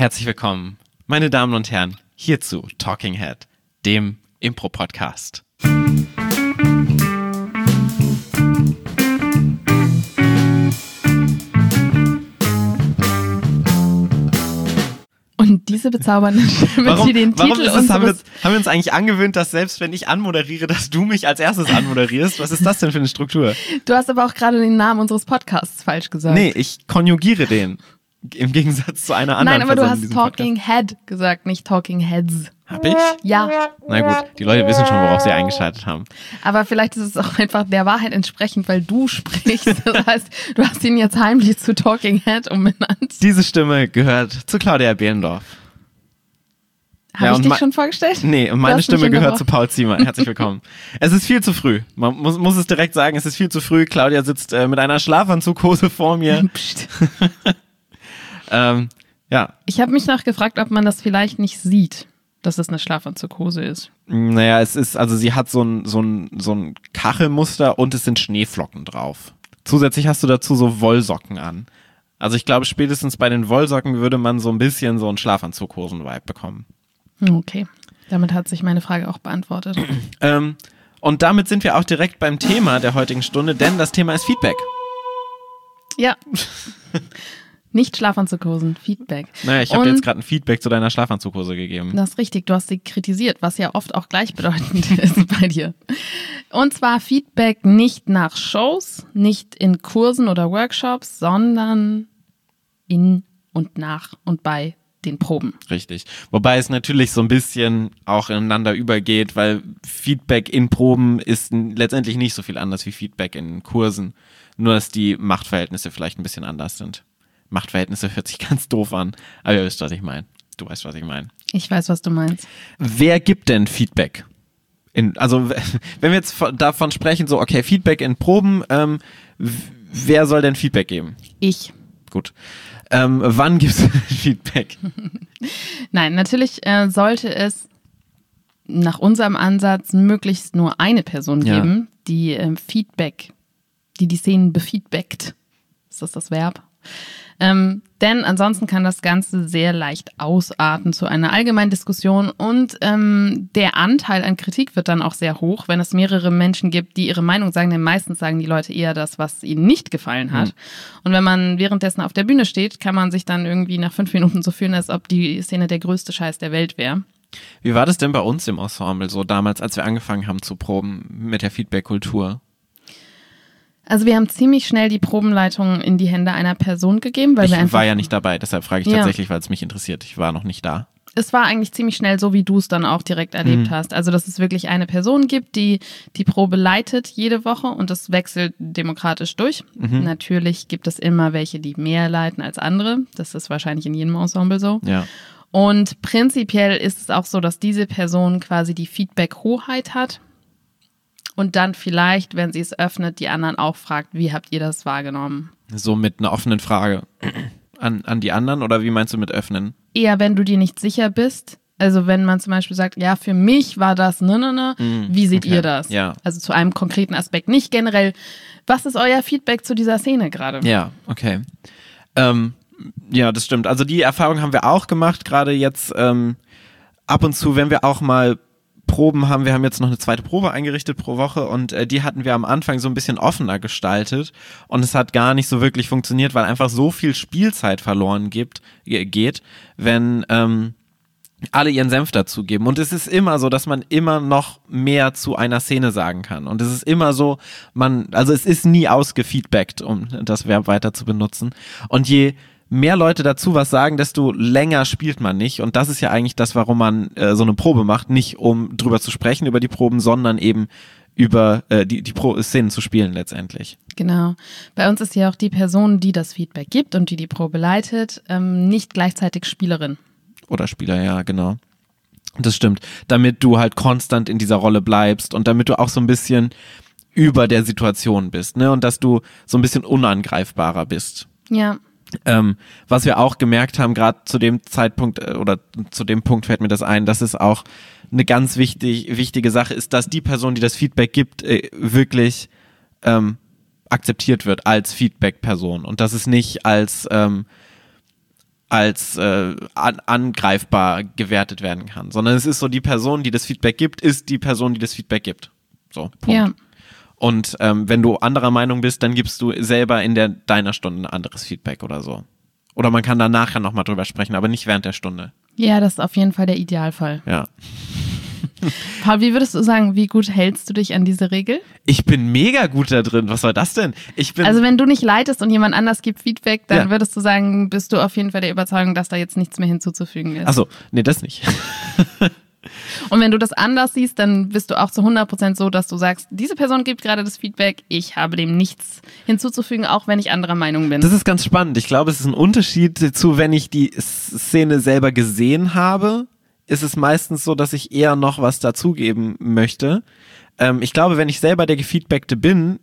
Herzlich willkommen, meine Damen und Herren, hier zu Talking Head, dem Impro-Podcast. Und diese bezaubernde Stimme, Warum, die den warum Titel ist es, haben, wir, haben wir uns eigentlich angewöhnt, dass selbst wenn ich anmoderiere, dass du mich als erstes anmoderierst? Was ist das denn für eine Struktur? Du hast aber auch gerade den Namen unseres Podcasts falsch gesagt. Nee, ich konjugiere den. Im Gegensatz zu einer anderen Nein, aber du Person in hast Talking Head gesagt, nicht Talking Heads. Podcast. Hab ich? Ja, Na gut, die Leute wissen schon, worauf sie eingeschaltet haben. aber vielleicht ist es auch einfach der Wahrheit entsprechend, weil du sprichst. Das heißt, du hast ihn jetzt heimlich zu Talking Head umbenannt. Diese Stimme gehört zu Claudia Behlendorf. Habe Ja, ich dich schon vorgestellt? Nee, und Du meine Stimme gehört zu. Paul Ziemer. Herzlich willkommen. es ist viel zu früh. Man muss, muss es direkt sagen, es ist viel zu früh. Claudia sitzt äh, mit einer Schlafanzughose vor mir. Psst. ähm, ja, Ich habe mich noch gefragt, ob man das vielleicht nicht sieht, dass es eine Schlafanzughose ist. naja, es ist, also sie hat so ein, so ein, so ein Kachelmuster und es sind Schneeflocken drauf. Zusätzlich hast du dazu so Wollsocken an. Also ich glaube, spätestens bei den Wollsocken würde man so ein bisschen so einen Schlafanzughosen-Vibe bekommen. Okay, damit hat sich meine Frage auch beantwortet. Ähm, und damit sind wir auch direkt beim Thema der heutigen Stunde, denn das Thema ist Feedback. Ja. Nicht Schlafanzughosen, Feedback. Naja, ich habe jetzt gerade ein Feedback zu deiner Schlafanzughose gegeben. Das ist richtig, du hast sie kritisiert, was ja oft auch gleichbedeutend ist bei dir. Und zwar Feedback nicht nach Shows, nicht in Kursen oder Workshops, sondern in und nach und bei den Proben. Richtig. Wobei es natürlich so ein bisschen auch ineinander übergeht, weil Feedback in Proben ist letztendlich nicht so viel anders wie Feedback in Kursen. Nur, dass die Machtverhältnisse vielleicht ein bisschen anders sind. Machtverhältnisse hört sich ganz doof an, aber ihr wisst, was ich meine. Du weißt, was ich meine. Ich weiß, was du meinst. Wer gibt denn Feedback? In, also, wenn wir jetzt von- davon sprechen, so, okay, Feedback in Proben, ähm, wer soll denn Feedback geben? Ich. Gut. Ähm, wann gibt es Feedback? Nein, natürlich äh, sollte es nach unserem Ansatz möglichst nur eine Person Ja. geben, die ähm, Feedback, die die Szenen befeedbackt. Ist das das Verb? Ähm, denn ansonsten kann das Ganze sehr leicht ausarten zu einer allgemeinen Diskussion und ähm, der Anteil an Kritik wird dann auch sehr hoch, wenn es mehrere Menschen gibt, die ihre Meinung sagen, denn meistens sagen die Leute eher das, was ihnen nicht gefallen hat. Und wenn man währenddessen auf der Bühne steht, kann man sich dann irgendwie nach fünf Minuten so fühlen, als ob die Szene der größte Scheiß der Welt wäre. Wie war das denn bei uns im Ensemble so damals, als wir angefangen haben zu proben mit der Feedback-Kultur? Also wir haben ziemlich schnell die Probenleitung in die Hände einer Person gegeben, weil Ich wir einfach war ja nicht dabei, deshalb frage ich Ja. tatsächlich, weil es mich interessiert. Ich war noch nicht da. es war eigentlich ziemlich schnell so, wie du es dann auch direkt erlebt hast. Also, dass es wirklich eine Person gibt, die die Probe leitet jede Woche und das wechselt demokratisch durch. Natürlich gibt es immer welche, die mehr leiten als andere. Das ist wahrscheinlich in jedem Ensemble so. Ja. Und prinzipiell ist es auch so, dass diese Person quasi die Feedback-Hoheit hat und dann vielleicht, wenn sie es öffnet, die anderen auch fragt, wie habt ihr das wahrgenommen? So mit einer offenen Frage an, an die anderen oder wie meinst du mit öffnen? eher, wenn du dir nicht sicher bist. Also wenn man zum Beispiel sagt, ja, für mich war das ne, ne, ne. Wie seht okay. ihr das? Ja. Also zu einem konkreten Aspekt, nicht generell. Was ist euer Feedback zu dieser Szene gerade? Ja, okay. Ähm, ja, das stimmt. Also die Erfahrung haben wir auch gemacht, gerade jetzt ähm, ab und zu, wenn wir auch mal Proben haben, wir haben jetzt noch eine zweite Probe eingerichtet pro Woche und äh, die hatten wir am Anfang so ein bisschen offener gestaltet und es hat gar nicht so wirklich funktioniert, weil einfach so viel Spielzeit verloren gibt, ge- geht, wenn ähm, alle ihren Senf dazugeben. Und es ist immer so, dass man immer noch mehr zu einer Szene sagen kann. Und es ist immer so, man, also es ist nie ausgefeedbackt, um das Verb weiter zu benutzen. Und je mehr Leute dazu was sagen, desto länger spielt man nicht. Und das ist ja eigentlich das, warum man äh, so eine Probe macht. Nicht um drüber zu sprechen, über die Proben, sondern eben über äh, die, die Pro Szenen zu spielen letztendlich. Genau. Bei uns ist ja auch die Person, die das Feedback gibt und die die Probe leitet, ähm, nicht gleichzeitig Spielerin. Oder Spieler, ja, genau. Das stimmt. Damit du halt konstant in dieser Rolle bleibst und damit du auch so ein bisschen über der Situation bist, ne? Und dass du so ein bisschen unangreifbarer bist. Ja. Ähm, was wir auch gemerkt haben, gerade zu dem Zeitpunkt äh, oder zu dem Punkt fällt mir das ein, dass es auch eine ganz wichtig, wichtige Sache ist, dass die Person, die das Feedback gibt, äh, wirklich ähm, akzeptiert wird als Feedback-Person und dass es nicht als ähm, als äh, an, angreifbar gewertet werden kann, sondern es ist so, die Person, die das Feedback gibt, ist die Person, die das Feedback gibt. So, Punkt. Ja. Und ähm, wenn du anderer Meinung bist, dann gibst du selber in der deiner Stunde ein anderes Feedback oder so. Oder man kann da nachher nochmal drüber sprechen, aber nicht während der Stunde. Ja, das ist auf jeden Fall der Idealfall. Ja. Paul, wie würdest du sagen, wie gut hältst du dich an diese Regel? Ich bin mega gut da drin. Was soll das denn? Ich bin. Also wenn du nicht leitest und jemand anders gibt Feedback, dann Ja. würdest du sagen, bist du auf jeden Fall der Überzeugung, dass da jetzt nichts mehr hinzuzufügen ist. Achso, nee, das nicht. Und wenn du das anders siehst, dann bist du auch zu 100% so, dass du sagst, diese Person gibt gerade das Feedback, ich habe dem nichts hinzuzufügen, auch wenn ich anderer Meinung bin. Das ist ganz spannend. Ich glaube, es ist ein Unterschied zu, wenn ich die Szene selber gesehen habe, ist es meistens so, dass ich eher noch was dazugeben möchte. Ähm, ich glaube, wenn ich selber der Gefeedbackte bin,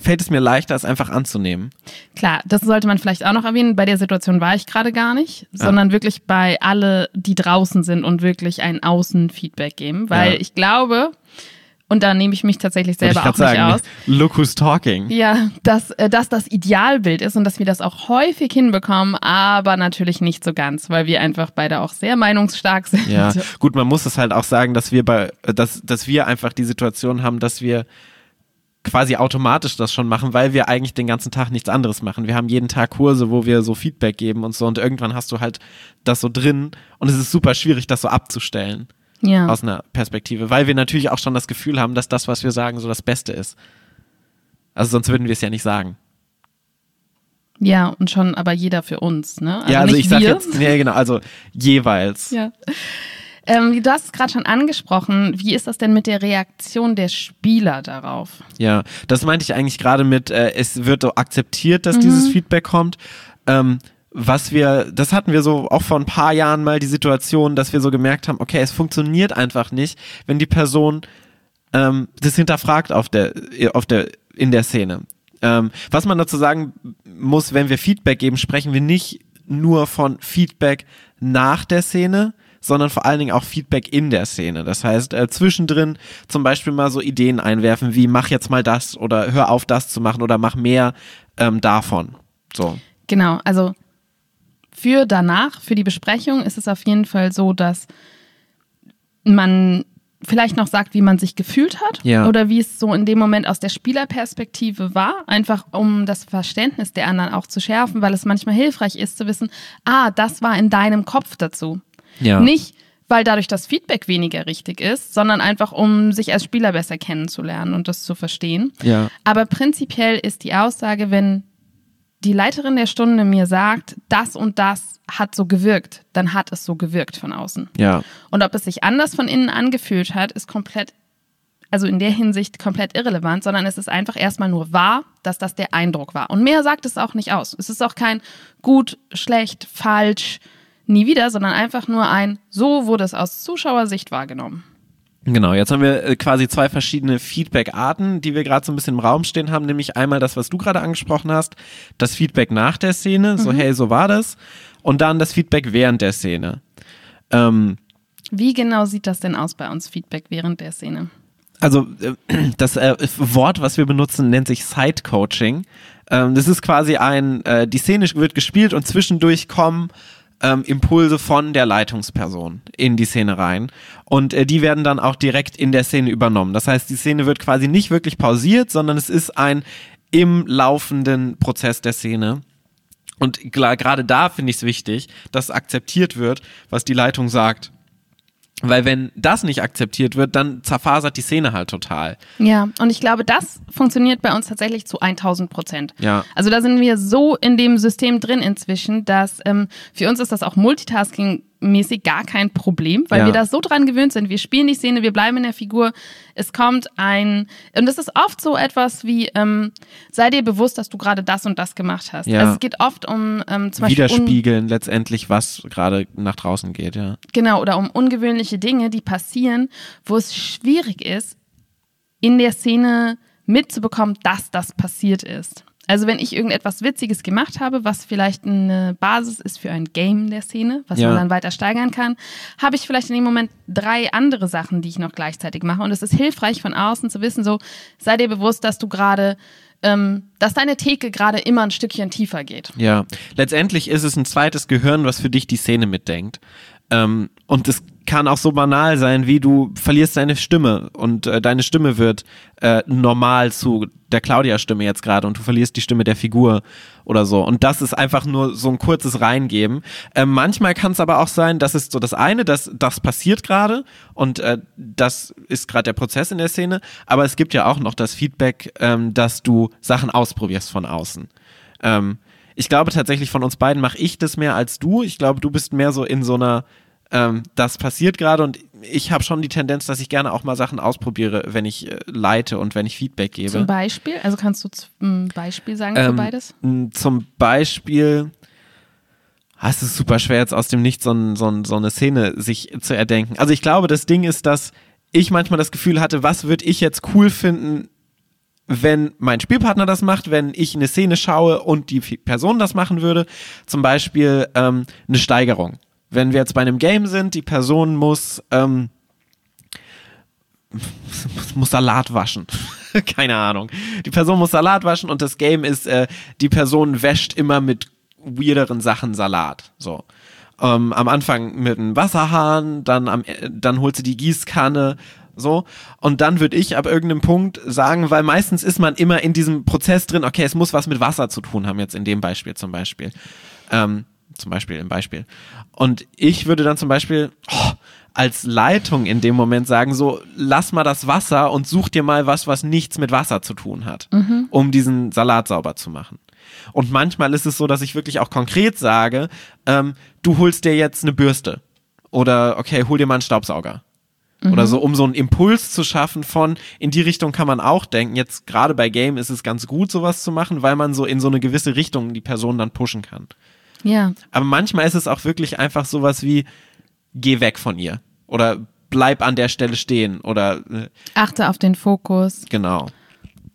fällt es mir leichter, es einfach anzunehmen. Klar, das sollte man vielleicht auch noch erwähnen. Bei der Situation war ich gerade gar nicht, sondern wirklich bei alle, die draußen sind und wirklich ein Außenfeedback geben, weil Ja. ich glaube, und da nehme ich mich tatsächlich selber auch grad nicht sagen, aus. Look who's talking. Ja, dass, äh, dass das Idealbild ist und dass wir das auch häufig hinbekommen, aber natürlich nicht so ganz, weil wir einfach beide auch sehr meinungsstark sind. Ja, gut, man muss es halt auch sagen, dass wir bei, dass, dass wir einfach die Situation haben, dass wir quasi automatisch das schon machen, weil wir eigentlich den ganzen Tag nichts anderes machen. Wir haben jeden Tag Kurse, wo wir so Feedback geben und so und irgendwann hast du halt das so drin und es ist super schwierig, das so abzustellen Ja. aus einer Perspektive, weil wir natürlich auch schon das Gefühl haben, dass das, was wir sagen, so das Beste ist. Also sonst würden wir es ja nicht sagen. ja, und schon aber jeder für uns, ne? ja, also nicht ich sag wir. jetzt, nee, genau, also jeweils. Ja. Ähm, du hast es gerade schon angesprochen. Wie ist das denn mit der Reaktion der Spieler darauf? Ja, das meinte ich eigentlich gerade mit, äh, es wird so akzeptiert, dass Mhm. dieses Feedback kommt. Ähm, was wir, das hatten wir so auch vor ein paar Jahren mal die Situation, dass wir so gemerkt haben, okay, es funktioniert einfach nicht, wenn die Person ähm, das hinterfragt auf der, auf der, in der Szene. Ähm, was man dazu sagen muss, wenn wir Feedback geben, sprechen wir nicht nur von Feedback nach der Szene, sondern vor allen Dingen auch Feedback in der Szene. Das heißt, äh, zwischendrin zum Beispiel mal so Ideen einwerfen, wie mach jetzt mal das oder hör auf das zu machen oder mach mehr ähm, davon. So. Genau, also für danach, für die Besprechung ist es auf jeden Fall so, dass man vielleicht noch sagt, wie man sich gefühlt hat Ja. oder wie es so in dem Moment aus der Spielerperspektive war, einfach um das Verständnis der anderen auch zu schärfen, weil es manchmal hilfreich ist zu wissen, ah, das war in deinem Kopf dazu. Ja. Nicht, weil dadurch das Feedback weniger richtig ist, sondern einfach, um sich als Spieler besser kennenzulernen und das zu verstehen. Ja. Aber prinzipiell ist die Aussage, wenn die Leiterin der Stunde mir sagt, das und das hat so gewirkt, dann hat es so gewirkt von außen. Ja. Und ob es sich anders von innen angefühlt hat, ist komplett, also in der Hinsicht komplett irrelevant, sondern es ist einfach erstmal nur wahr, dass das der Eindruck war. Und mehr sagt es auch nicht aus. Es ist auch kein gut, schlecht, falsch, nie wieder, sondern einfach nur ein, so wurde es aus Zuschauersicht wahrgenommen. Genau, jetzt haben wir äh, quasi zwei verschiedene Feedback-Arten, die wir gerade so ein bisschen im Raum stehen haben, nämlich einmal das, was du gerade angesprochen hast, das Feedback nach der Szene, so hey, so war das, und dann das Feedback während der Szene. Ähm, Wie genau sieht das denn aus bei uns, Feedback während der Szene? also äh, das äh, Wort, was wir benutzen, nennt sich Side-Coaching. Ähm, das ist quasi ein, äh, die Szene wird gespielt und zwischendurch kommen ähm, Impulse von der Leitungsperson in die Szene rein. Und äh, die werden dann auch direkt in der Szene übernommen. Das heißt, die Szene wird quasi nicht wirklich pausiert, sondern es ist ein im laufenden Prozess der Szene. Und gerade da finde ich es wichtig, dass akzeptiert wird, was die Leitung sagt. Weil wenn das nicht akzeptiert wird, dann zerfasert die Szene halt total. Ja, und ich glaube, das funktioniert bei uns tatsächlich zu 1000 Prozent. Ja. Also da sind wir so in dem System drin inzwischen, dass ähm, für uns ist das auch Multitasking-mäßig gar kein Problem, weil Ja. wir da so dran gewöhnt sind. Wir spielen die Szene, wir bleiben in der Figur. Es kommt ein, und es ist oft so etwas wie, ähm, sei dir bewusst, dass du gerade das und das gemacht hast. Ja. Also es geht oft um ähm, zum Beispiel Widerspiegeln letztendlich, was gerade nach draußen geht, ja. Genau, oder um ungewöhnliche Dinge, die passieren, wo es schwierig ist, in der Szene mitzubekommen, dass das passiert ist. Also wenn ich irgendetwas Witziges gemacht habe, was vielleicht eine Basis ist für ein Game der Szene, was Ja. man dann weiter steigern kann, habe ich vielleicht in dem Moment drei andere Sachen, die ich noch gleichzeitig mache. Und es ist hilfreich von außen zu wissen, so sei dir bewusst, dass du gerade ähm, dass deine Theke gerade immer ein Stückchen tiefer geht. Ja, letztendlich ist es ein zweites Gehirn, was für dich die Szene mitdenkt. Ähm, und es kann auch so banal sein, wie du verlierst deine Stimme und äh, deine Stimme wird äh, normal zu der Claudia-Stimme jetzt gerade und du verlierst die Stimme der Figur oder so. Und das ist einfach nur so ein kurzes Reingeben. Äh, manchmal kann es aber auch sein, das ist so das eine, dass das passiert gerade und äh, das ist gerade der Prozess in der Szene. Aber es gibt ja auch noch das Feedback, ähm, dass du Sachen ausprobierst von außen. Ähm, ich glaube tatsächlich von uns beiden mache ich das mehr als du. Ich glaube, du bist mehr so in so einer ähm, das passiert gerade und ich habe schon die Tendenz, dass ich gerne auch mal Sachen ausprobiere, wenn ich äh, leite und wenn ich Feedback gebe. Zum Beispiel? Also kannst du ein Beispiel sagen für Ähm, beides? Zum Beispiel, ah, es ist super schwer jetzt aus dem Nichts so, ein, so, ein, so eine Szene sich zu erdenken. Also ich glaube, das Ding ist, dass ich manchmal das Gefühl hatte, was würde ich jetzt cool finden, wenn mein Spielpartner das macht, wenn ich eine Szene schaue und die Person das machen würde. Zum Beispiel ähm, eine Steigerung. Wenn wir jetzt bei einem Game sind, die Person muss, ähm, muss Salat waschen. Keine Ahnung. Die Person muss Salat waschen und das Game ist, äh, die Person wäscht immer mit weirderen Sachen Salat. So. Ähm, am Anfang mit einem Wasserhahn, dann, am, äh, dann holt sie die Gießkanne, so. Und dann würde ich ab irgendeinem Punkt sagen, weil meistens ist man immer in diesem Prozess drin, okay, es muss was mit Wasser zu tun haben, jetzt in dem Beispiel zum Beispiel. Ähm, zum Beispiel im Beispiel. Und ich würde dann zum Beispiel oh, als Leitung in dem Moment sagen, so, lass mal das Wasser und such dir mal was, was nichts mit Wasser zu tun hat, um diesen Salat sauber zu machen. Und manchmal ist es so, dass ich wirklich auch konkret sage, ähm, du holst dir jetzt eine Bürste. Oder okay, hol dir mal einen Staubsauger. Oder so, um so einen Impuls zu schaffen von, in die Richtung kann man auch denken. Jetzt gerade bei Game ist es ganz gut, sowas zu machen, weil man so in so eine gewisse Richtung die Person dann pushen kann. Ja. Aber manchmal ist es auch wirklich einfach sowas wie, geh weg von ihr. Oder bleib an der Stelle stehen. Oder äh, Achte auf den Fokus. genau.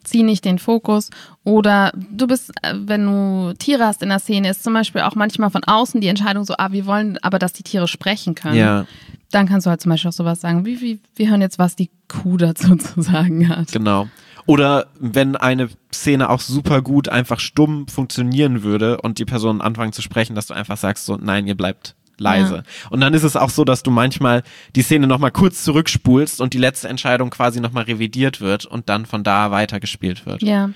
zieh nicht den Fokus. Oder du bist, äh, wenn du Tiere hast in der Szene, ist zum Beispiel auch manchmal von außen die Entscheidung so, ah, wir wollen aber, dass die Tiere sprechen können. Ja, Dann kannst du halt zum Beispiel auch sowas sagen, wie, wie, wir hören jetzt, was die Kuh dazu zu sagen hat. genau. Oder wenn eine Szene auch super gut einfach stumm funktionieren würde und die Person anfangen zu sprechen, dass du einfach sagst so, nein, ihr bleibt leise. Ja. Und dann ist es auch so, dass du manchmal die Szene nochmal kurz zurückspulst und die letzte Entscheidung quasi nochmal revidiert wird und dann von da weitergespielt wird. Ja,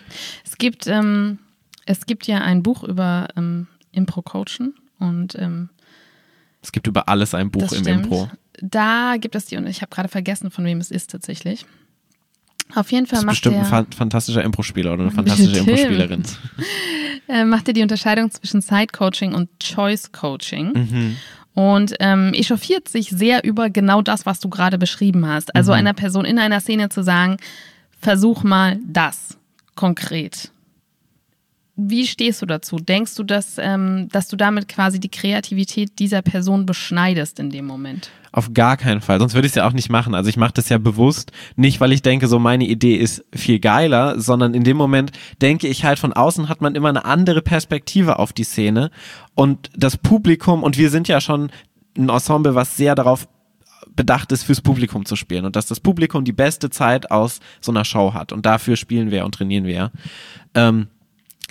es gibt, ähm, es gibt ja ein Buch über ähm, Impro-Coachen und ähm, Es gibt über alles ein Buch im stimmt. Impro. Da gibt es die, und ich habe gerade vergessen, von wem es ist tatsächlich. Auf jeden Das Fall ist macht bestimmt er, ein fan- fantastischer Impro-Spieler oder eine fantastische. Impro-Spielerin. äh, macht er die Unterscheidung zwischen Side-Coaching und Choice-Coaching. Mhm. Und ähm, echauffiert sich sehr über genau das, was du gerade beschrieben hast. Also Mhm. einer Person in einer Szene zu sagen, versuch mal das konkret. Wie stehst du dazu? Denkst du, dass, ähm, dass du damit quasi die Kreativität dieser Person beschneidest in dem Moment? Auf gar keinen Fall. Sonst würde ich es ja auch nicht machen. Also ich mache das ja bewusst, nicht weil ich denke, so meine Idee ist viel geiler, sondern in dem Moment denke ich halt von außen hat man immer eine andere Perspektive auf die Szene und das Publikum und wir sind ja schon ein Ensemble, was sehr darauf bedacht ist, fürs Publikum zu spielen und dass das Publikum die beste Zeit aus so einer Show hat und dafür spielen wir und trainieren wir. Ähm,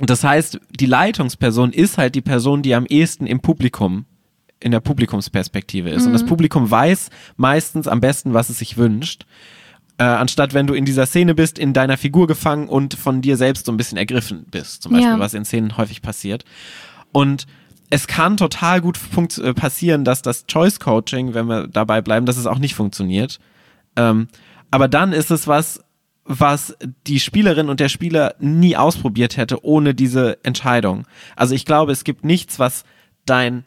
das heißt, die Leitungsperson ist halt die Person, die am ehesten im Publikum, in der Publikumsperspektive ist. Und das Publikum weiß meistens am besten, was es sich wünscht. Äh, anstatt wenn du in dieser Szene bist, in deiner Figur gefangen und von dir selbst so ein bisschen ergriffen bist. Zum Beispiel, Ja. was in Szenen häufig passiert. Und es kann total gut äh, passieren, dass das Choice Coaching, wenn wir dabei bleiben, dass es auch nicht funktioniert. Ähm, aber dann ist es was, was die Spielerin und der Spieler nie ausprobiert hätte ohne diese Entscheidung. Also ich glaube, es gibt nichts, was dein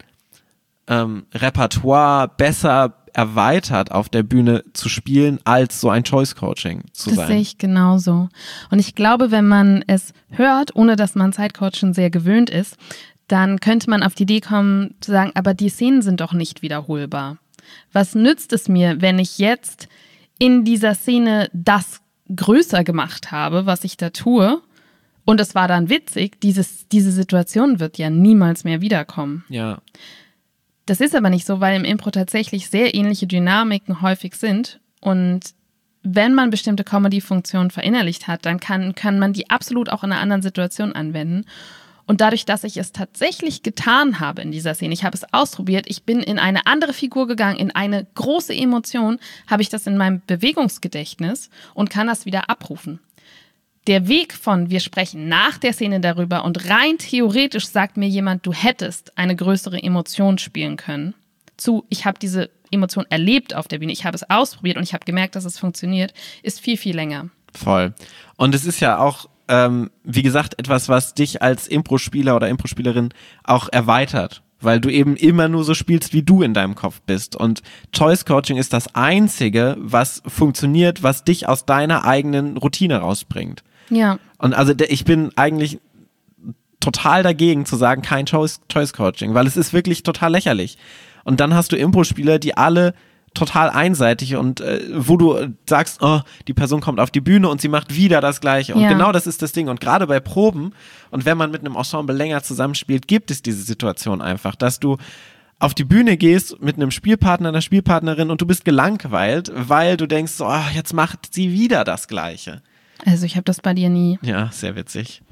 ähm, Repertoire besser erweitert auf der Bühne zu spielen, als so ein Choice Coaching zu Das sein. sehe ich genauso. Und ich glaube, wenn man es hört, ohne dass man Zeitcoaching sehr gewöhnt ist, dann könnte man auf die Idee kommen zu sagen, aber die Szenen sind doch nicht wiederholbar. Was nützt es mir, wenn ich jetzt in dieser Szene das größer gemacht habe, was ich da tue, und es war dann witzig, dieses, diese Situation wird ja niemals mehr wiederkommen. ja, Das ist aber nicht so, weil im Impro tatsächlich sehr ähnliche Dynamiken häufig sind und wenn man bestimmte Comedy-Funktionen verinnerlicht hat, dann kann, kann man die absolut auch in einer anderen Situation anwenden. Und dadurch, dass ich es tatsächlich getan habe in dieser Szene, ich habe es ausprobiert, ich bin in eine andere Figur gegangen, in eine große Emotion, habe ich das in meinem Bewegungsgedächtnis und kann das wieder abrufen. Der Weg von wir sprechen nach der Szene darüber und rein theoretisch sagt mir jemand, du hättest eine größere Emotion spielen können, zu ich habe diese Emotion erlebt auf der Bühne, ich habe es ausprobiert und ich habe gemerkt, dass es funktioniert, ist viel, viel länger. Voll. Und es ist ja auch, ähm, wie gesagt, etwas, was dich als Impro-Spieler oder Impro-Spielerin auch erweitert. Weil du eben immer nur so spielst, wie du in deinem Kopf bist. Und Choice Coaching ist das einzige, was funktioniert, was dich aus deiner eigenen Routine rausbringt. Ja. Und also ich bin eigentlich total dagegen zu sagen, kein Choice, Choice Coaching, weil es ist wirklich total lächerlich. Und dann hast du Impro-Spieler, die alle total einseitig und äh, wo du sagst, oh, die Person kommt auf die Bühne und sie macht wieder das Gleiche. Und Ja. genau das ist das Ding. Und gerade bei Proben und wenn man mit einem Ensemble länger zusammenspielt, gibt es diese Situation einfach, dass du auf die Bühne gehst mit einem Spielpartner, einer Spielpartnerin und du bist gelangweilt, weil du denkst, so, oh, jetzt macht sie wieder das Gleiche. Also ich habe das bei dir nie. Ja, sehr witzig.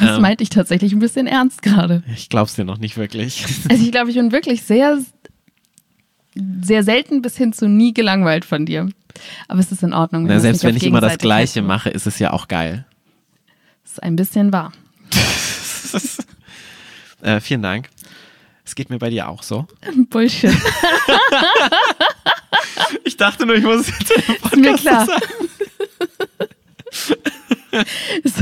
Das Ähm. meinte ich tatsächlich ein bisschen ernst gerade. Ich glaub's dir noch nicht wirklich. Also ich glaube, ich bin wirklich sehr, sehr selten bis hin zu nie gelangweilt von dir. Aber es ist in Ordnung. Na, selbst wenn ich immer das Gleiche mache, ist es ja auch geil. Das ist ein bisschen wahr. Äh, vielen Dank. Es geht mir bei dir auch so. Bullshit. Ich dachte nur, ich muss es jetzt im Ist mir klar. Es-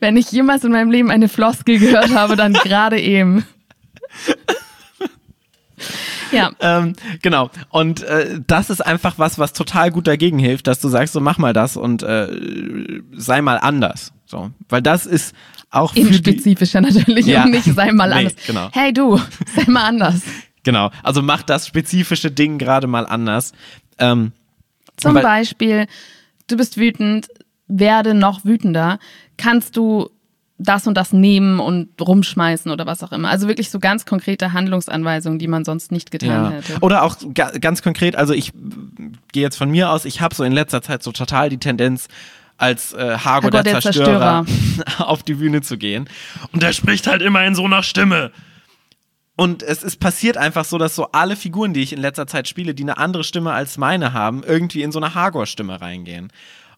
Wenn ich jemals in meinem Leben eine Floskel gehört habe, dann gerade eben. Ja, Ähm, genau. Und äh, das ist einfach was, was total gut dagegen hilft, dass du sagst, so mach mal das und äh, sei mal anders. So, weil das ist auch eben spezifischer natürlich Ja. und nicht sei mal Nee, anders. genau. Hey du, sei mal anders. genau. Also mach das spezifische Ding gerade mal anders. Ähm, Zum Beispiel, du bist wütend, werde noch wütender. Kannst du das und das nehmen und rumschmeißen oder was auch immer. Also wirklich so ganz konkrete Handlungsanweisungen, die man sonst nicht getan Ja. hätte. Oder auch ga ganz konkret, also ich gehe jetzt von mir aus, ich habe so in letzter Zeit so total die Tendenz, als äh, Hago, der, der Zerstörer, auf die Bühne zu gehen. Und der spricht halt immer in so einer Stimme. Und es ist passiert einfach so, dass so alle Figuren, die ich in letzter Zeit spiele, die eine andere Stimme als meine haben, irgendwie in so eine Hagor-Stimme reingehen.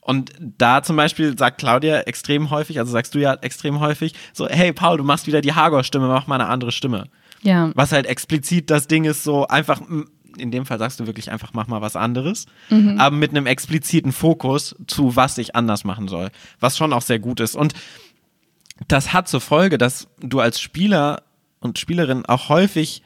Und da zum Beispiel sagt Claudia extrem häufig, also sagst du ja extrem häufig, so, hey Paul, du machst wieder die Hagor-Stimme, mach mal eine andere Stimme. Ja. Was halt explizit das Ding ist, so einfach, in dem Fall sagst du wirklich einfach, mach mal was anderes, Mhm. aber mit einem expliziten Fokus zu, was ich anders machen soll, was schon auch sehr gut ist. Und das hat zur Folge, dass du als Spieler und Spielerin auch häufig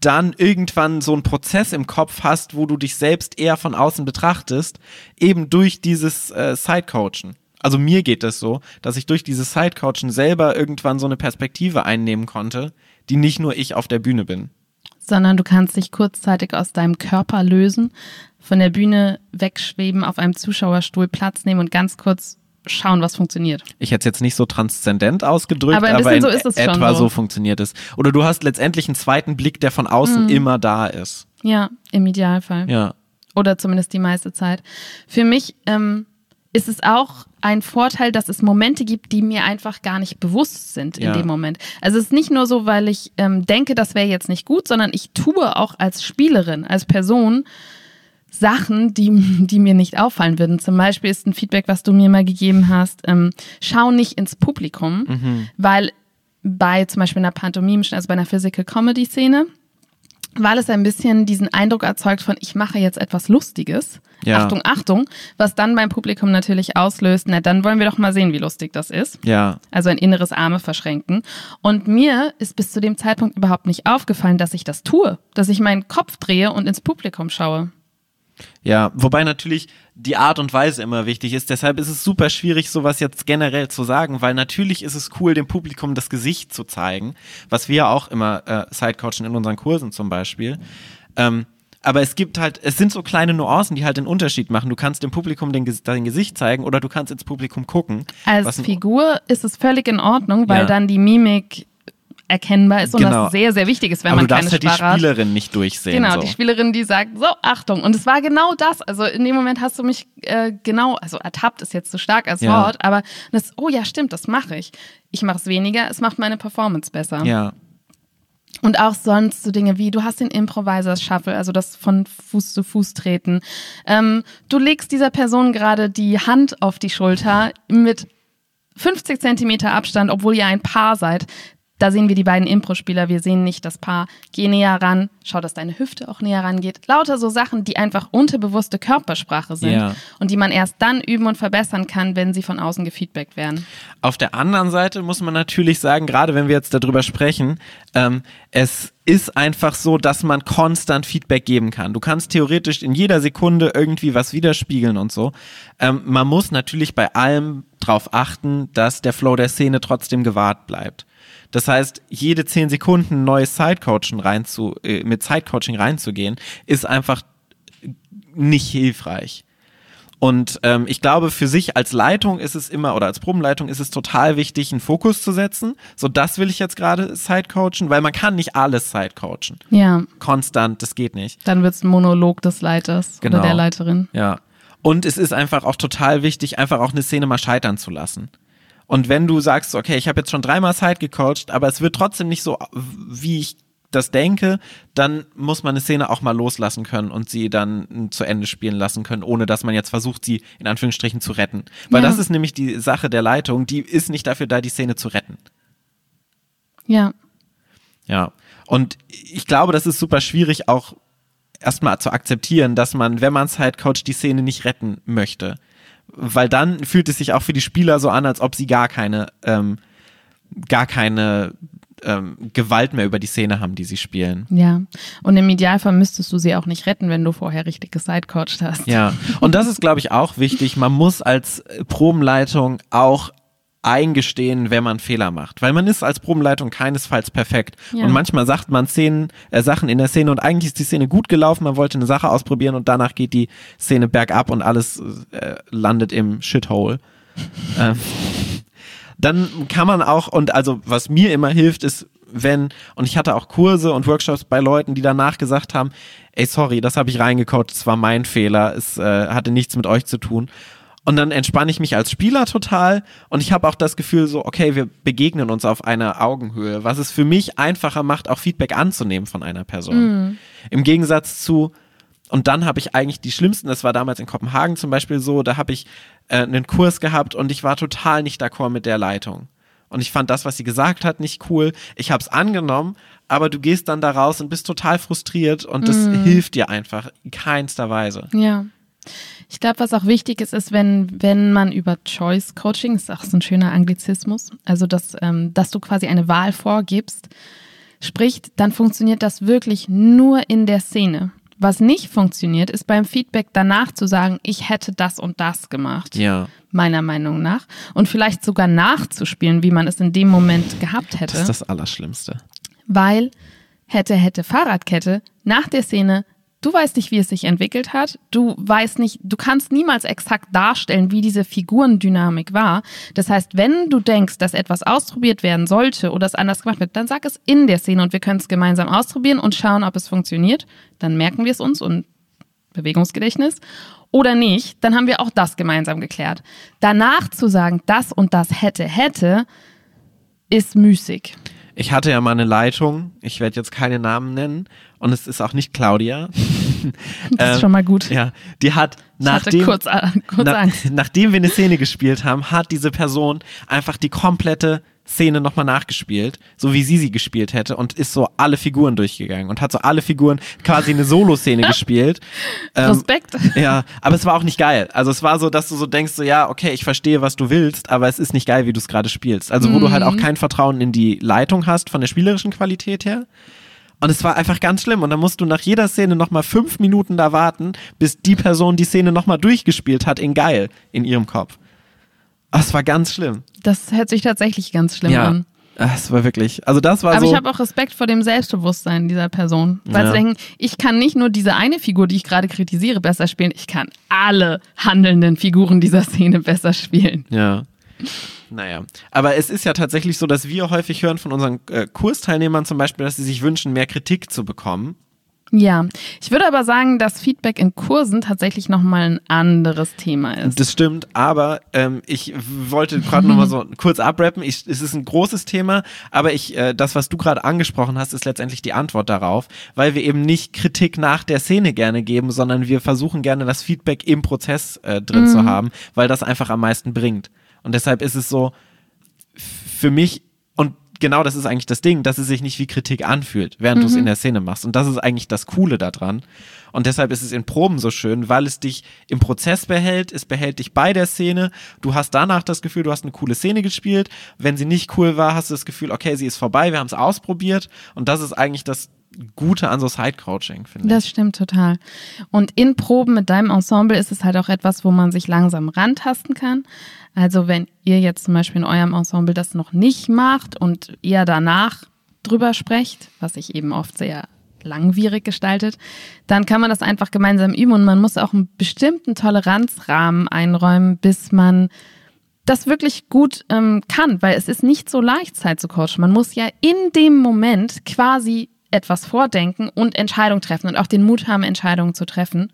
dann irgendwann so einen Prozess im Kopf hast, wo du dich selbst eher von außen betrachtest, eben durch dieses äh, Sidecoachen. Also mir geht es so, dass ich durch dieses Sidecoachen selber irgendwann so eine Perspektive einnehmen konnte, die nicht nur ich auf der Bühne bin. Sondern du kannst dich kurzzeitig aus deinem Körper lösen, von der Bühne wegschweben, auf einem Zuschauerstuhl Platz nehmen und ganz kurz schauen, was funktioniert. Ich hätte es jetzt nicht so transzendent ausgedrückt, Aber ein aber, so ist es schon etwa so. so funktioniert es. Oder du hast letztendlich einen zweiten Blick, der von außen Mhm. immer da ist. Ja, im Idealfall. Ja. Oder zumindest die meiste Zeit. Für mich ähm, ist es auch ein Vorteil, dass es Momente gibt, die mir einfach gar nicht bewusst sind in Ja. dem Moment. Also es ist nicht nur so, weil ich ähm, denke, das wäre jetzt nicht gut, sondern ich tue auch als Spielerin, als Person Sachen, die, die mir nicht auffallen würden. Zum Beispiel ist ein Feedback, was du mir mal gegeben hast, ähm, schau nicht ins Publikum, Mhm. weil bei zum Beispiel einer pantomimischen, also bei einer Physical Comedy Szene, weil es ein bisschen diesen Eindruck erzeugt von, ich mache jetzt etwas Lustiges. Ja. Achtung, Achtung, was dann beim Publikum natürlich auslöst, na dann wollen wir doch mal sehen, wie lustig das ist. Ja. Also ein inneres Arme verschränken. Und mir ist bis zu dem Zeitpunkt überhaupt nicht aufgefallen, dass ich das tue, dass ich meinen Kopf drehe und ins Publikum schaue. Ja, wobei natürlich die Art und Weise immer wichtig ist. Deshalb ist es super schwierig, sowas jetzt generell zu sagen, weil natürlich ist es cool, dem Publikum das Gesicht zu zeigen, was wir auch immer äh, sidecoachen in unseren Kursen zum Beispiel. Ähm, aber es gibt halt, es sind so kleine Nuancen, die halt den Unterschied machen. Du kannst dem Publikum den, dein Gesicht zeigen oder du kannst ins Publikum gucken. Als Figur ist es völlig in Ordnung, weil Ja. dann die Mimik erkennbar ist und Genau. das sehr, sehr wichtig ist, wenn Aber man du keine darfst halt die Sprache hat. Spielerin nicht durchsehen. Genau, so. die Spielerin, die sagt, so, Achtung. Und es war genau das. Also in dem Moment hast du mich äh, genau, also ertappt ist jetzt zu stark als Ja. Wort, aber das, oh ja, stimmt, das mache ich. Ich mache es weniger, es macht meine Performance besser. Ja, Und auch sonst so Dinge wie, du hast den Improvisers Shuffle, also das von Fuß zu Fuß treten. Ähm, du legst dieser Person gerade die Hand auf die Schulter mit 50 Zentimeter Abstand, obwohl ihr ein Paar seid. Da sehen wir die beiden Impro-Spieler, wir sehen nicht das Paar. Geh näher ran, schau, dass deine Hüfte auch näher rangeht. Lauter so Sachen, die einfach unterbewusste Körpersprache sind Ja. und die man erst dann üben und verbessern kann, wenn sie von außen gefeedbackt werden. Auf der anderen Seite muss man natürlich sagen, gerade wenn wir jetzt darüber sprechen, ähm, es ist einfach so, dass man konstant Feedback geben kann. Du kannst theoretisch in jeder Sekunde irgendwie was widerspiegeln und so. Ähm, man muss natürlich bei allem darauf achten, dass der Flow der Szene trotzdem gewahrt bleibt. Das heißt, jede zehn Sekunden neues Sidecoaching reinzu, äh, mit Sidecoaching reinzugehen, ist einfach nicht hilfreich. Und ähm, ich glaube, für sich als Leitung ist es immer, oder als Probenleitung ist es total wichtig, einen Fokus zu setzen. So, das will ich jetzt gerade sidecoachen, weil man kann nicht alles sidecoachen. Ja, Konstant, das geht nicht. dann wird's ein Monolog des Leiters Genau. oder der Leiterin. Ja. Und es ist einfach auch total wichtig, einfach auch eine Szene mal scheitern zu lassen. Und wenn du sagst, okay, ich habe jetzt schon dreimal Side gecoacht, aber es wird trotzdem nicht so, wie ich das denke, dann muss man eine Szene auch mal loslassen können und sie dann zu Ende spielen lassen können, ohne dass man jetzt versucht, sie in Anführungsstrichen zu retten. Weil Ja. das ist nämlich die Sache der Leitung, die ist nicht dafür da, die Szene zu retten. Ja. Ja. Und ich glaube, das ist super schwierig auch erstmal zu akzeptieren, dass man, wenn man Side Coach, die Szene nicht retten möchte. Weil dann fühlt es sich auch für die Spieler so an, als ob sie gar keine, ähm, gar keine ähm, Gewalt mehr über die Szene haben, die sie spielen. Ja, und im Idealfall müsstest du sie auch nicht retten, wenn du vorher richtig gesidcoacht hast. Ja, und das ist, glaube ich, auch wichtig. Man muss als Probenleitung auch eingestehen, wenn man Fehler macht. Weil man ist als Probenleitung keinesfalls perfekt. Ja. Und manchmal sagt man Szenen, äh, Sachen in der Szene und eigentlich ist die Szene gut gelaufen, man wollte eine Sache ausprobieren und danach geht die Szene bergab und alles äh, landet im Shithole. ähm, dann kann man auch, und also was mir immer hilft, ist, wenn, und ich hatte auch Kurse und Workshops bei Leuten, die danach gesagt haben, ey, sorry, das habe ich reingecoacht, es war mein Fehler, es äh, hatte nichts mit euch zu tun. Und dann entspanne ich mich als Spieler total und ich habe auch das Gefühl so, okay, wir begegnen uns auf einer Augenhöhe, was es für mich einfacher macht, auch Feedback anzunehmen von einer Person. Im Gegensatz zu, und dann habe ich eigentlich die schlimmsten, das war damals in Kopenhagen zum Beispiel so, da habe ich äh, einen Kurs gehabt und ich war total nicht d'accord mit der Leitung. Und ich fand das, was sie gesagt hat, nicht cool. Ich habe es angenommen, aber du gehst dann da raus und bist total frustriert und das hilft dir einfach in keinster Weise. Ja. Ich glaube, was auch wichtig ist, ist, wenn, wenn man über Choice Coaching, ist auch so ein schöner Anglizismus, also dass, ähm, dass du quasi eine Wahl vorgibst, spricht, dann funktioniert das wirklich nur in der Szene. Was nicht funktioniert, ist beim Feedback danach zu sagen, ich hätte das und das gemacht. Ja, Meiner Meinung nach. Und vielleicht sogar nachzuspielen, wie man es in dem Moment gehabt hätte. das ist das Allerschlimmste. weil hätte, hätte Fahrradkette nach der Szene, du weißt nicht, wie es sich entwickelt hat, du weißt nicht, du kannst niemals exakt darstellen, wie diese Figurendynamik war. Das heißt, wenn du denkst, dass etwas ausprobiert werden sollte oder es anders gemacht wird, dann sag es in der Szene und wir können es gemeinsam ausprobieren und schauen, ob es funktioniert. Dann merken wir es uns und Bewegungsgedächtnis oder nicht, dann haben wir auch das gemeinsam geklärt. Danach zu sagen, das und das hätte, hätte, ist müßig. Ich hatte ja mal eine Leitung, ich werde jetzt keine Namen nennen und es ist auch nicht Claudia. Das ist schon mal gut. Ja, die hat nachdem, kurz, kurz na, nachdem wir eine Szene gespielt haben, hat diese Person einfach die komplette Szene nochmal nachgespielt, so wie sie sie gespielt hätte und ist so alle Figuren durchgegangen und hat so alle Figuren quasi eine Solo-Szene gespielt. Ähm, Respekt. ja, aber es war auch nicht geil. Also es war so, dass du so denkst, so ja, okay, ich verstehe, was du willst, aber es ist nicht geil, wie du es gerade spielst. Also wo du halt Mhm. auch kein Vertrauen in die Leitung hast von der spielerischen Qualität her. Und es war einfach ganz schlimm. Und dann musst du nach jeder Szene nochmal fünf Minuten da warten, bis die Person die Szene nochmal durchgespielt hat in geil in ihrem Kopf. Ah, Es war ganz schlimm. Das hört sich tatsächlich ganz schlimm ja. an. Ah, Es war wirklich. Also das war Aber so. ich habe auch Respekt vor dem Selbstbewusstsein dieser Person. Weil Ja. sie denken, ich kann nicht nur diese eine Figur, die ich gerade kritisiere, besser spielen, ich kann alle handelnden Figuren dieser Szene besser spielen. Ja. Naja, aber es ist ja tatsächlich so, dass wir häufig hören von unseren äh, Kursteilnehmern zum Beispiel, dass sie sich wünschen, mehr Kritik zu bekommen. Ja, ich würde aber sagen, dass Feedback in Kursen tatsächlich nochmal ein anderes Thema ist. Das stimmt, aber ähm, ich wollte gerade nochmal so kurz abrappen. Ich, es ist ein großes Thema, aber ich, äh, das, was du gerade angesprochen hast, ist letztendlich die Antwort darauf, weil wir eben nicht Kritik nach der Szene gerne geben, sondern wir versuchen gerne das Feedback im Prozess äh, drin Mhm. zu haben, weil das einfach am meisten bringt. Und deshalb ist es so, für mich, genau das ist eigentlich das Ding, dass es sich nicht wie Kritik anfühlt, während du es in der Szene machst. Und das ist eigentlich das Coole daran. Und deshalb ist es in Proben so schön, weil es dich im Prozess behält, es behält dich bei der Szene. Du hast danach das Gefühl, du hast eine coole Szene gespielt. Wenn sie nicht cool war, hast du das Gefühl, okay, sie ist vorbei, wir haben es ausprobiert. Und das ist eigentlich das Gute an so Side-Coaching, finde ich. Das stimmt total. Und in Proben mit deinem Ensemble ist es halt auch etwas, wo man sich langsam rantasten kann. Also wenn ihr jetzt zum Beispiel in eurem Ensemble das noch nicht macht und ihr danach drüber sprecht, was sich eben oft sehr langwierig gestaltet, dann kann man das einfach gemeinsam üben und man muss auch einen bestimmten Toleranzrahmen einräumen, bis man das wirklich gut ähm, kann, weil es ist nicht so leicht, Zeit zu coachen. Man muss ja in dem Moment quasi etwas vordenken und Entscheidungen treffen und auch den Mut haben, Entscheidungen zu treffen.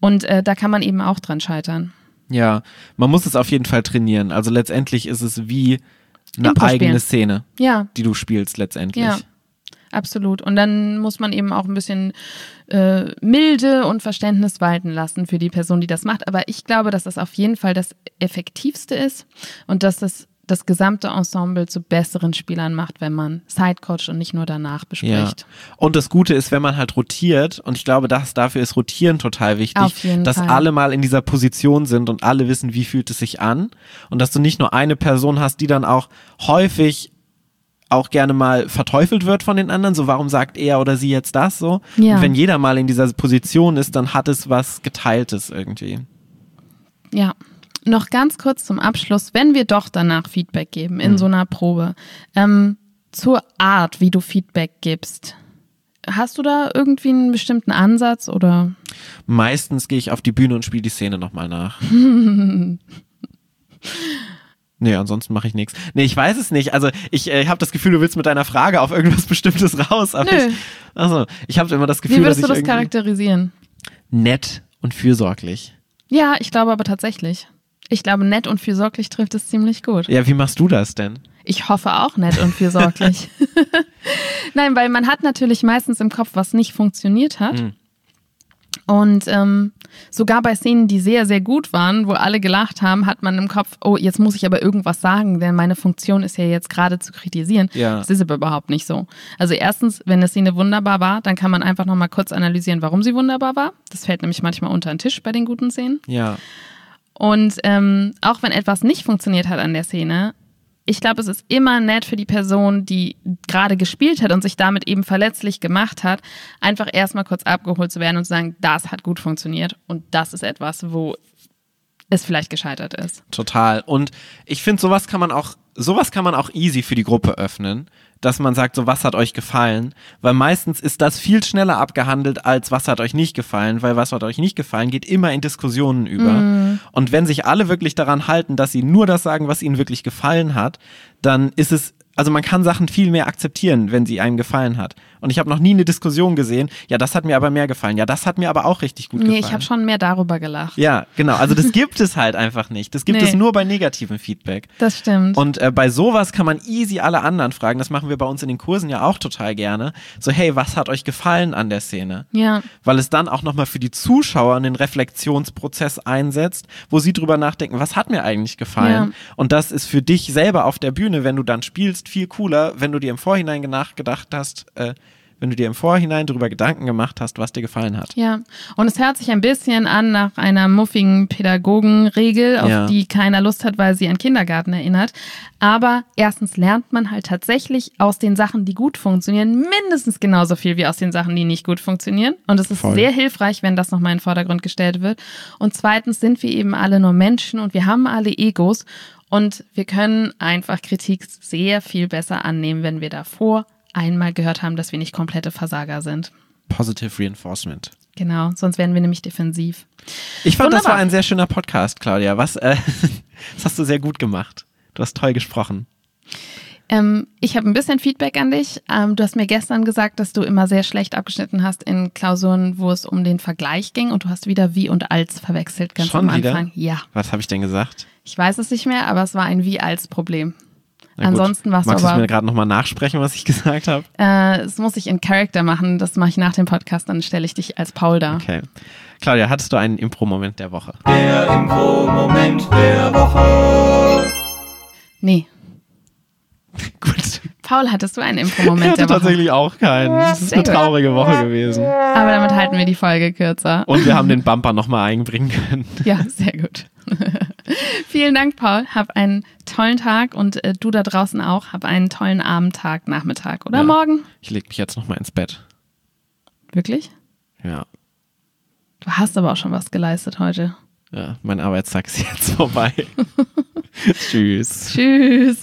Und äh, da kann man eben auch dran scheitern. Ja, man muss es auf jeden Fall trainieren. Also letztendlich ist es wie eine Impro spielen. eigene Szene, Ja, die du spielst letztendlich. ja, absolut. Und dann muss man eben auch ein bisschen äh, Milde und Verständnis walten lassen für die Person, die das macht. Aber ich glaube, dass das auf jeden Fall das Effektivste ist und dass das das gesamte Ensemble zu besseren Spielern macht, wenn man Sidecoach und nicht nur danach Ja. bespricht. Und das Gute ist, wenn man halt rotiert, und ich glaube, dass dafür ist Rotieren total wichtig, dass Fall. alle mal in dieser Position sind und alle wissen, wie fühlt es sich an. Und dass du nicht nur eine Person hast, die dann auch häufig auch gerne mal verteufelt wird von den anderen, so warum sagt er oder sie jetzt das so? Ja. Und wenn jeder mal in dieser Position ist, dann hat es was Geteiltes irgendwie. Ja. Noch ganz kurz zum Abschluss, wenn wir doch danach Feedback geben in so einer Probe, ähm, zur Art, wie du Feedback gibst. Hast du da irgendwie einen bestimmten Ansatz oder? Meistens gehe ich auf die Bühne und spiele die Szene nochmal nach. Nee, ansonsten mache ich nichts. Nee, ich weiß es nicht. Also ich äh, habe das Gefühl, du willst mit deiner Frage auf irgendwas Bestimmtes raus. Aber Nö. Ich, also, ich habe immer das Gefühl, Wie würdest dass du das charakterisieren? nett und fürsorglich. Ja, ich glaube aber tatsächlich. Ich glaube, nett und fürsorglich trifft es ziemlich gut. Ja, wie machst du das denn? Ich hoffe auch nett und fürsorglich. Nein, weil man hat natürlich meistens im Kopf, was nicht funktioniert hat. Mhm. Und ähm, sogar bei Szenen, die sehr, sehr gut waren, wo alle gelacht haben, hat man im Kopf, oh, jetzt muss ich aber irgendwas sagen, denn meine Funktion ist ja jetzt gerade zu kritisieren. Ja. Das ist aber überhaupt nicht so. Also erstens, wenn eine Szene wunderbar war, dann kann man einfach nochmal kurz analysieren, warum sie wunderbar war. Das fällt nämlich manchmal unter den Tisch bei den guten Szenen. Ja. Und ähm, auch wenn etwas nicht funktioniert hat an der Szene, ich glaube, es ist immer nett für die Person, die gerade gespielt hat und sich damit eben verletzlich gemacht hat, einfach erstmal kurz abgeholt zu werden und zu sagen, das hat gut funktioniert und das ist etwas, wo es vielleicht gescheitert ist. Total. Und ich finde, sowas kann man auch, sowas kann man auch easy für die Gruppe öffnen, dass man sagt, so was hat euch gefallen, weil meistens ist das viel schneller abgehandelt als was hat euch nicht gefallen, weil was hat euch nicht gefallen geht immer in Diskussionen über. Und wenn sich alle wirklich daran halten, dass sie nur das sagen, was ihnen wirklich gefallen hat, dann ist es also man kann Sachen viel mehr akzeptieren, wenn sie einem gefallen hat. Und ich habe noch nie eine Diskussion gesehen, ja, das hat mir aber mehr gefallen, ja, das hat mir aber auch richtig gut Nee, gefallen. ich habe schon mehr darüber gelacht. Ja, genau. Also das gibt es halt einfach nicht. Das gibt Nee. es nur bei negativem Feedback. Das stimmt. Und äh, bei sowas kann man easy alle anderen fragen. Das machen wir bei uns in den Kursen ja auch total gerne. So, hey, was hat euch gefallen an der Szene? ja. Weil es dann auch nochmal für die Zuschauer einen Reflexionsprozess einsetzt, wo sie drüber nachdenken, was hat mir eigentlich gefallen? Ja. Und das ist für dich selber auf der Bühne, wenn du dann spielst, viel cooler, wenn du dir im Vorhinein nachgedacht hast, äh, wenn du dir im Vorhinein darüber Gedanken gemacht hast, was dir gefallen hat. Ja, und es hört sich ein bisschen an nach einer muffigen Pädagogenregel, auf Ja. die keiner Lust hat, weil sie an Kindergarten erinnert. Aber erstens lernt man halt tatsächlich aus den Sachen, die gut funktionieren, mindestens genauso viel wie aus den Sachen, die nicht gut funktionieren. Und es ist Voll. sehr hilfreich, wenn das nochmal in den Vordergrund gestellt wird. Und zweitens sind wir eben alle nur Menschen und wir haben alle Egos. Und wir können einfach Kritik sehr viel besser annehmen, wenn wir davor einmal gehört haben, dass wir nicht komplette Versager sind. Positive Reinforcement. Genau, sonst werden wir nämlich defensiv. Ich fand, das Wunderbar. war ein sehr schöner Podcast, Claudia. Was, äh, Das hast du sehr gut gemacht. Du hast toll gesprochen. Ähm, ich habe ein bisschen Feedback an dich. Ähm, du hast mir gestern gesagt, dass du immer sehr schlecht abgeschnitten hast in Klausuren, wo es um den Vergleich ging und du hast wieder wie und als verwechselt ganz Schon am wieder? Anfang. Ja, Was habe ich denn gesagt? ich weiß es nicht mehr, aber es war ein wie als Problem. Na. Ansonsten warst du Magst du es aber- mir gerade nochmal nachsprechen, was ich gesagt habe? Äh, das muss ich in Character machen. Das mache ich nach dem Podcast. Dann stelle ich dich als Paul dar. Okay. Claudia, hattest du einen Impro-Moment der Woche? Der Impro-Moment der Woche. Nee. Gut. Paul, hattest du einen Ich Impro-Moment hatte der Woche? tatsächlich auch keinen. Das ist eine traurige Woche gewesen. Aber damit halten wir die Folge kürzer. Und wir haben den Bumper nochmal einbringen können. Ja, sehr gut. Vielen Dank, Paul. Hab einen tollen Tag und äh, du da draußen auch. Hab einen tollen Abend, Tag, Nachmittag oder Ja. morgen. Ich leg mich jetzt nochmal ins Bett. Wirklich? Ja. Du hast aber auch schon was geleistet heute. Ja, mein Arbeitstag ist jetzt vorbei. Tschüss. Tschüss.